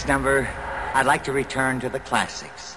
next number, I'd like to return to the classics.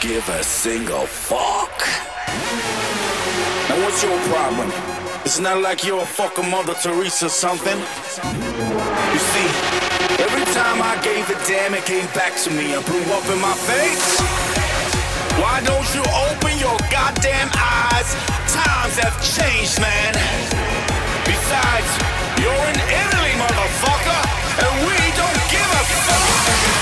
give a single fuck. Now, what's your problem? It's not like you're a fucking Mother Teresa or something. You see, every time I gave a damn, it came back to me and blew up in my face. Why don't you open your goddamn eyes? Times have changed, man. Besides, you're in Italy, motherfucker, and we don't give a fuck.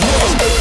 Whoa.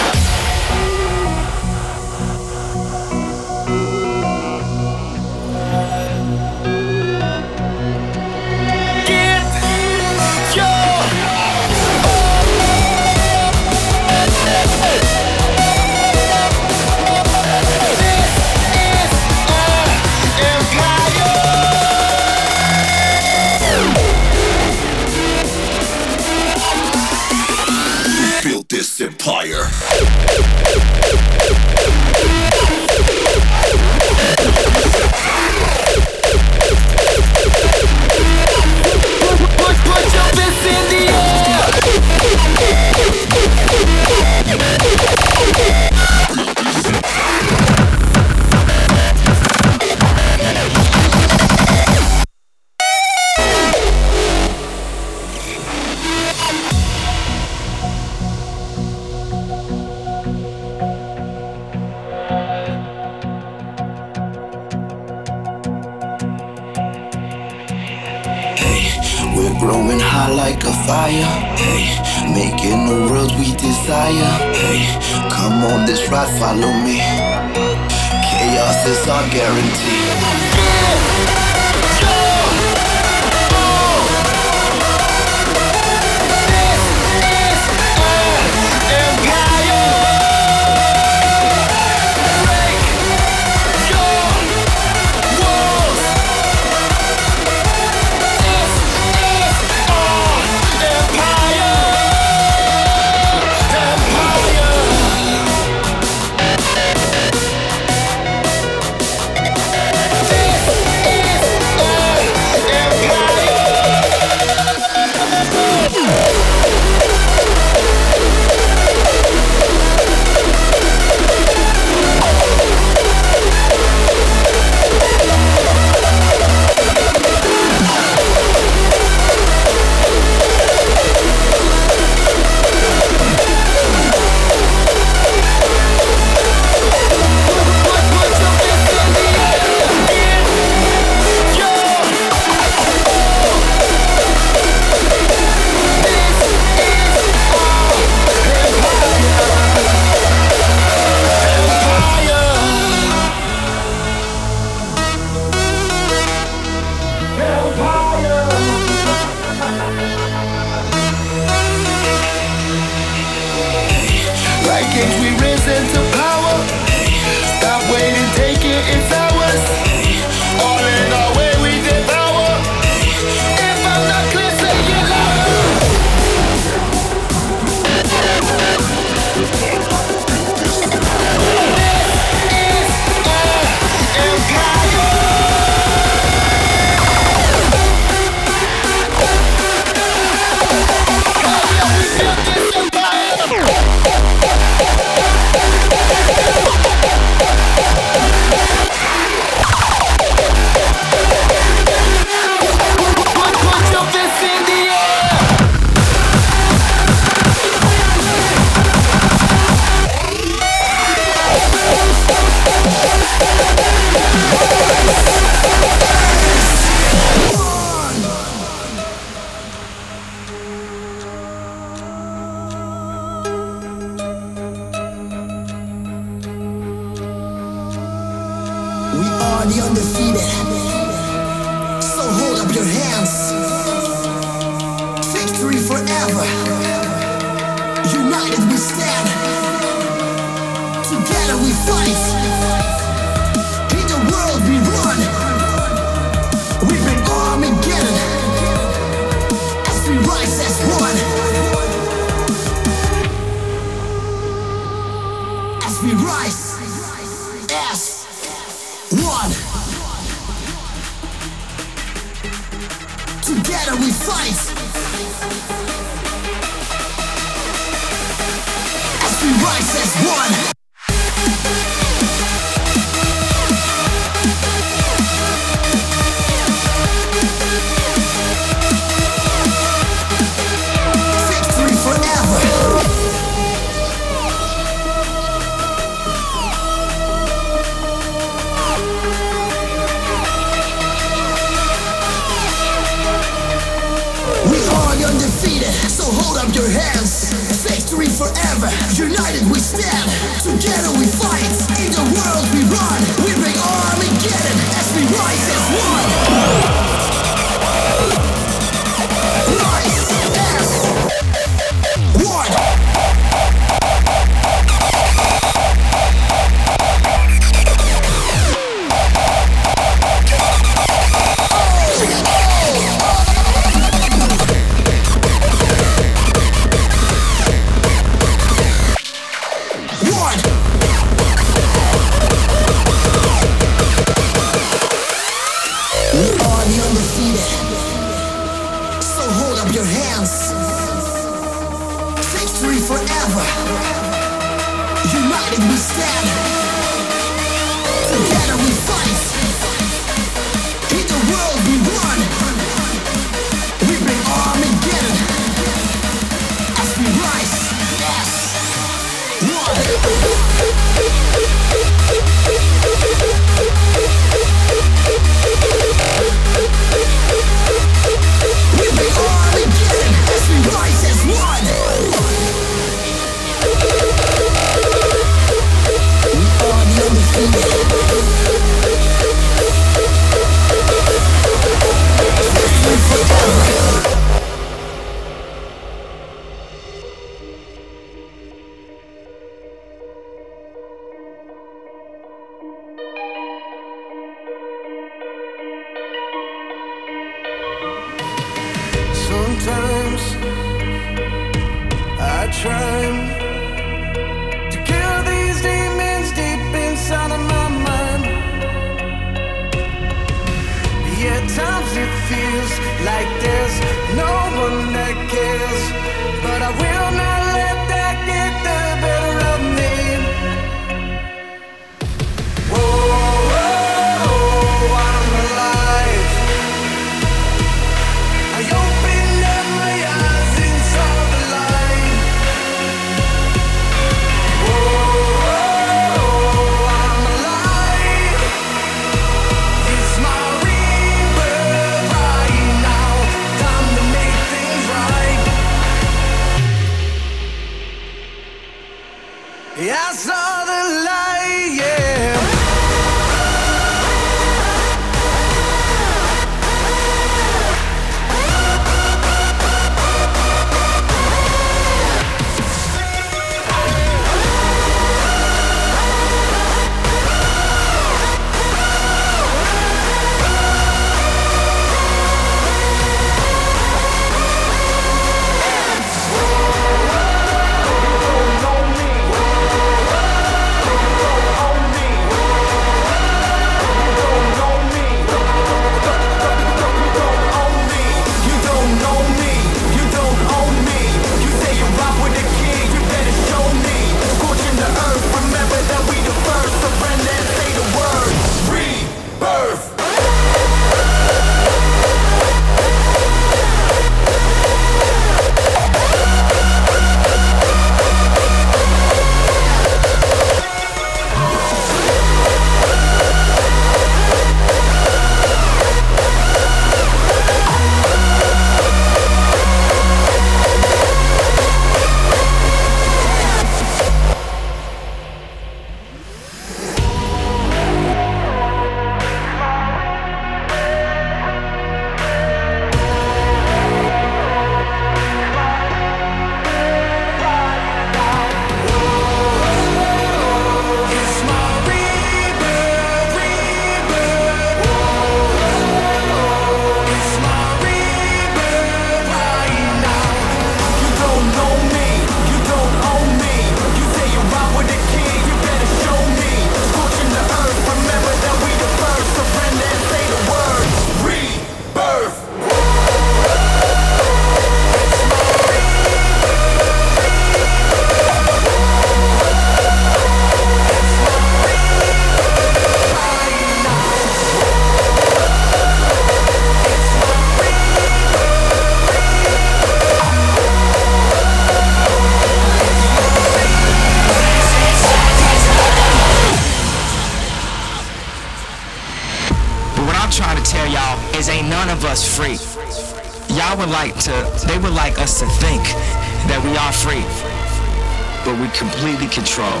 Completely control.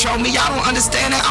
Control me. Y'all don't understand that.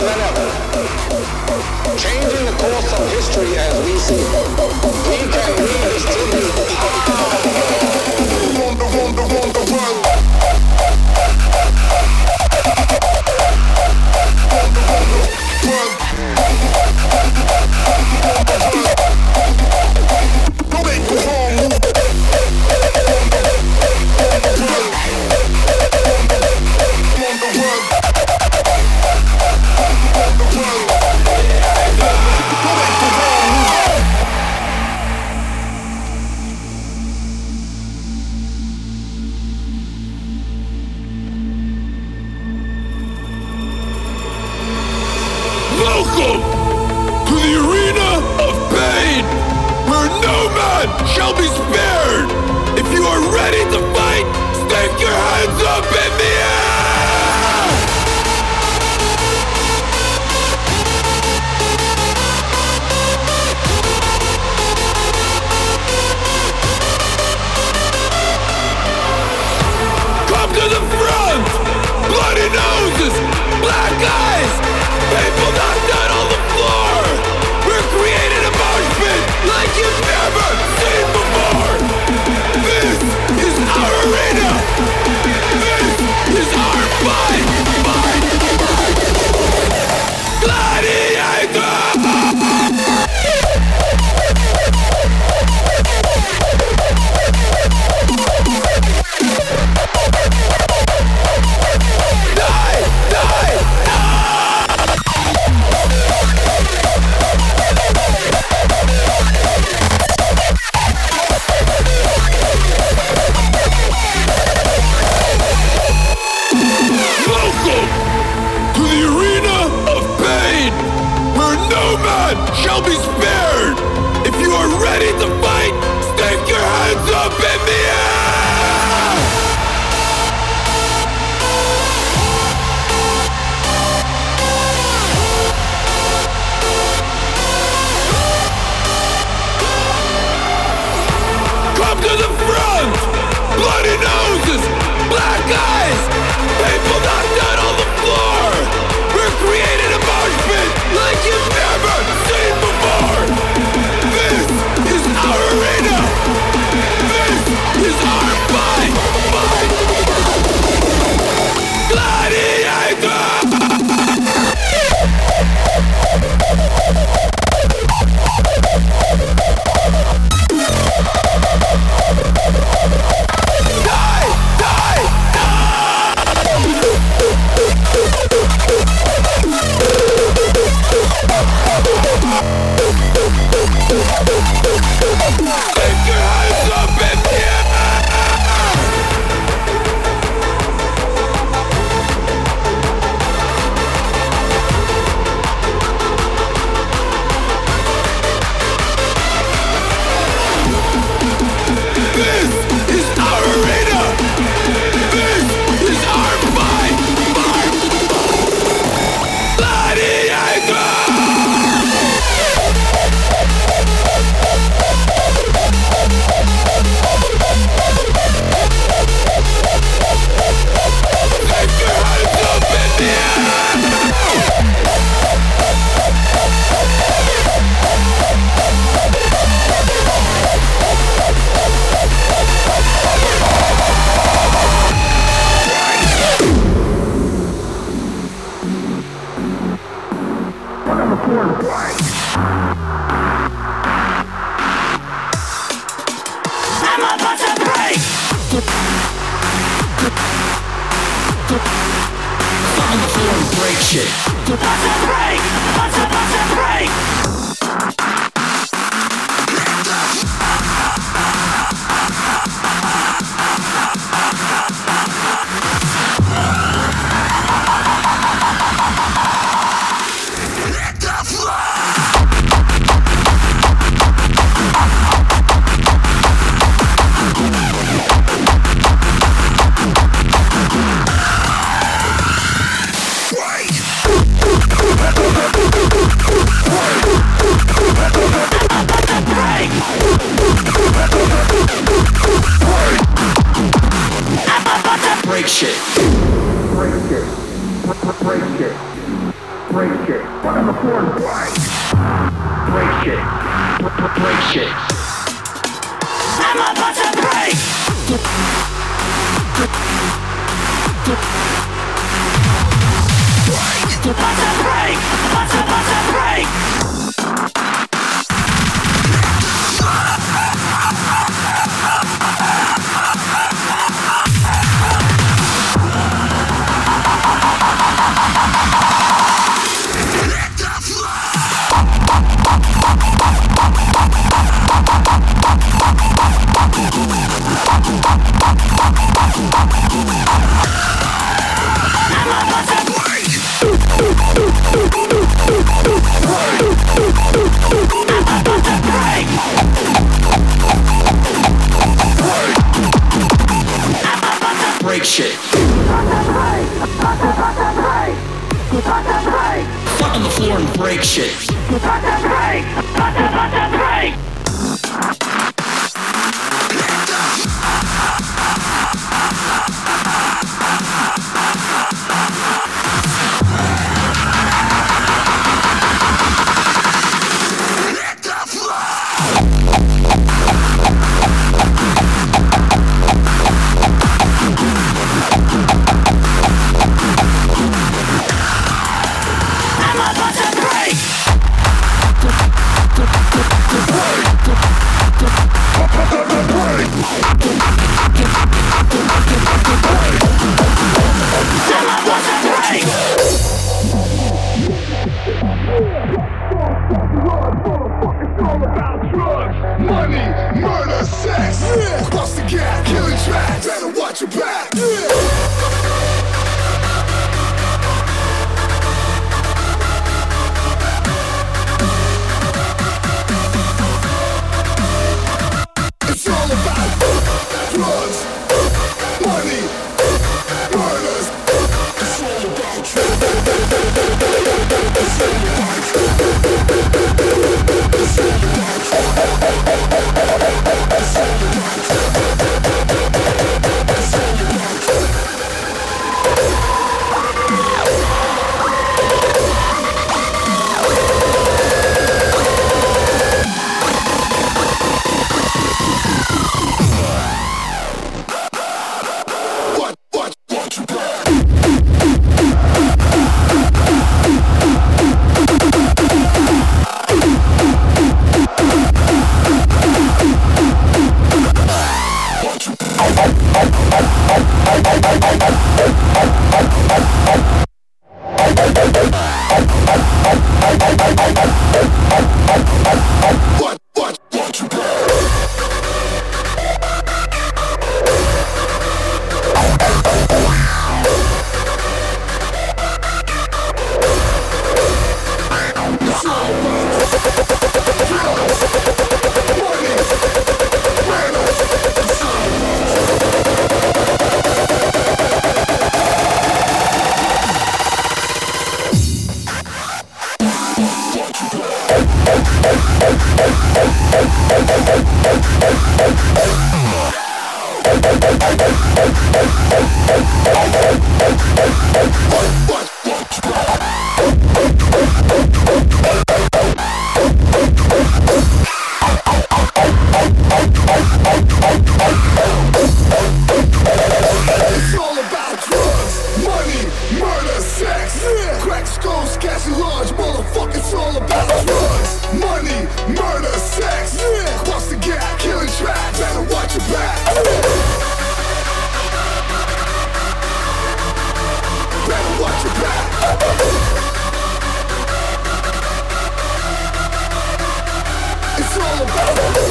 than ever, changing the course of history as we see it. We can Show!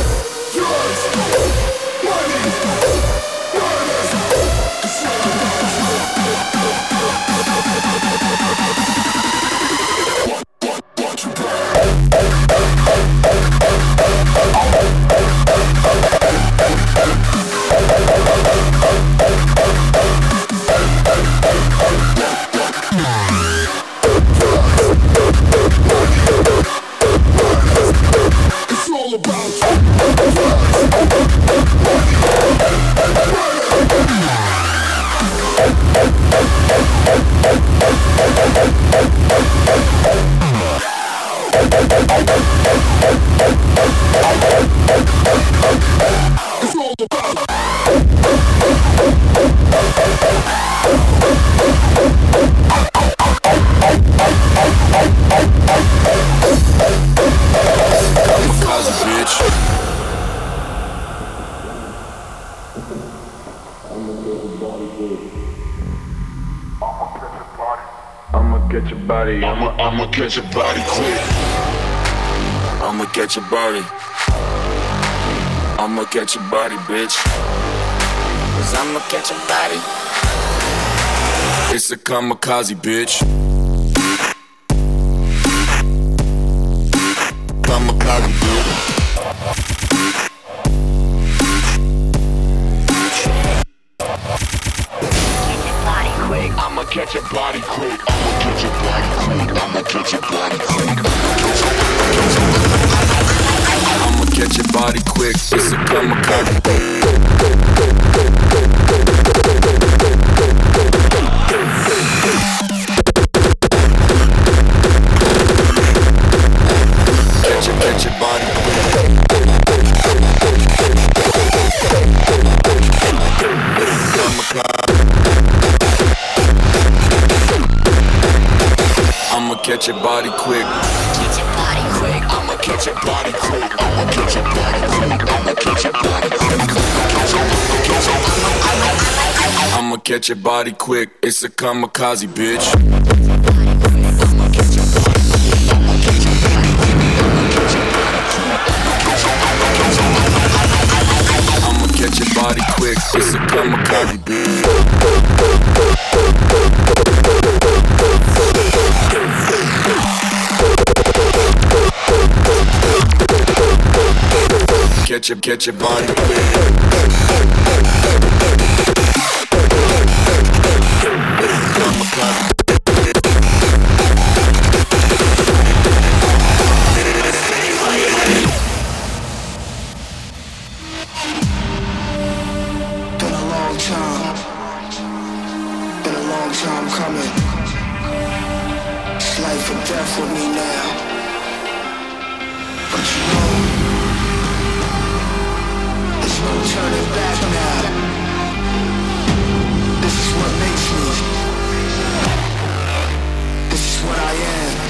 get your body quick. I'ma get your body. I'ma get your body, bitch. Cause I'ma get your body. It's a kamikaze, bitch. body quick. It's a kamikaze, bitch. I'ma catch your body quick. It's a kamikaze, bitch. Catch up, catch your body quick. time coming. It's life or death with me now. But you know, there's no turning back now. This is what makes me. This is what I am.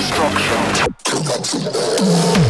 Destruction.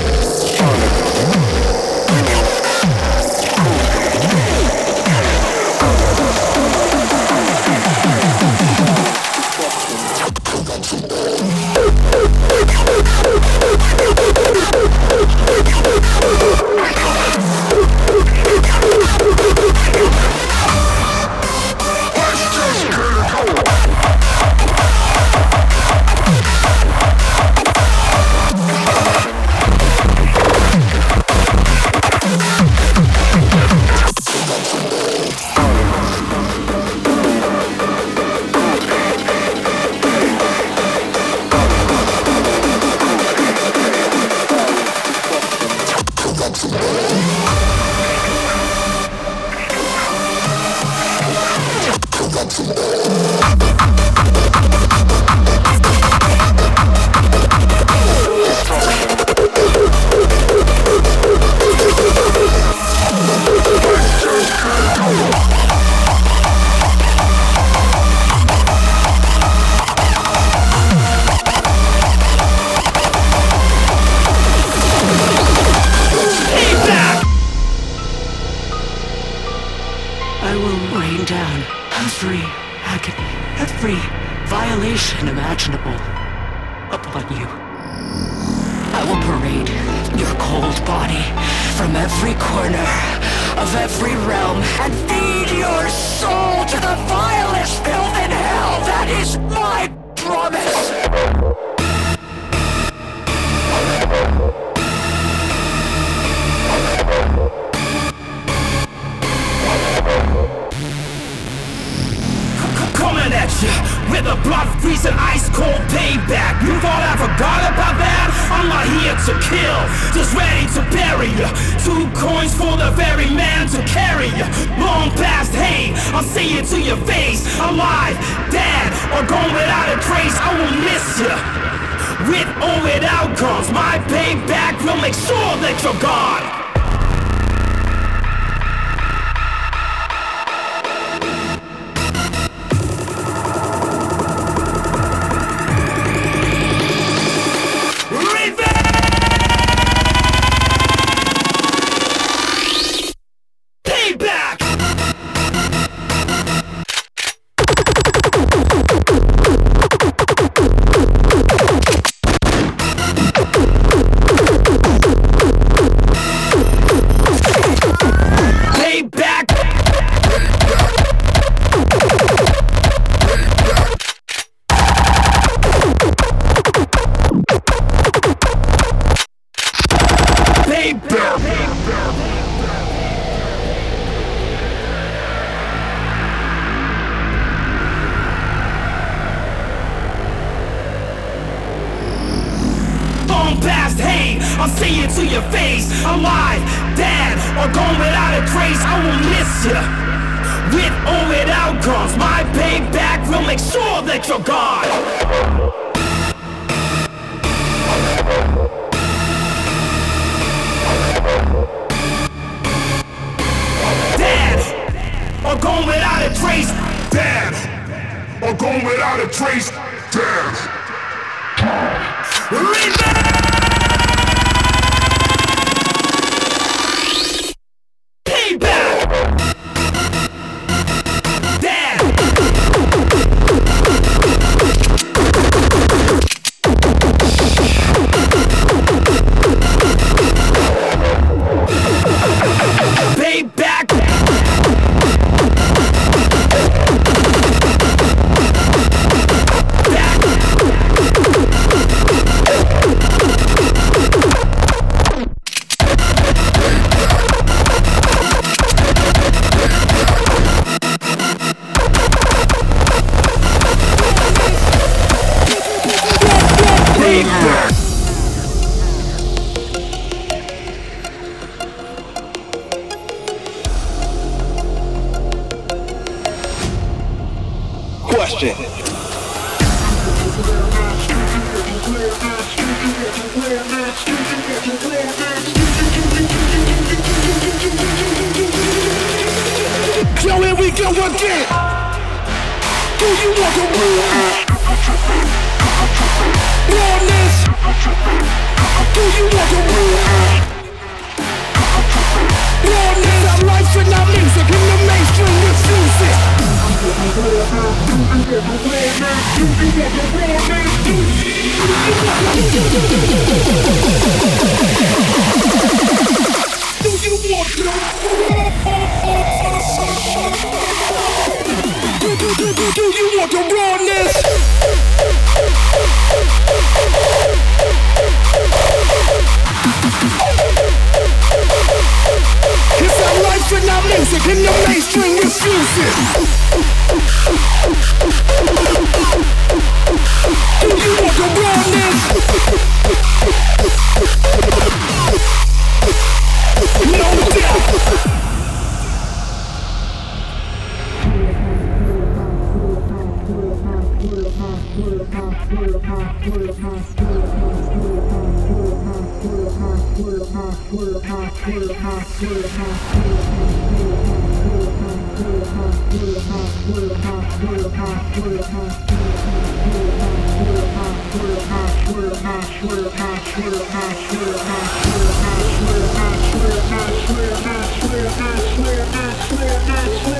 to your face. Alive, dead, or gone without a trace. I will miss you. With or without guns, my payback will make sure that you're gone. or gone without a trace. Dead, or gone without a trace. Dead. Leave swear, I swear, I swear,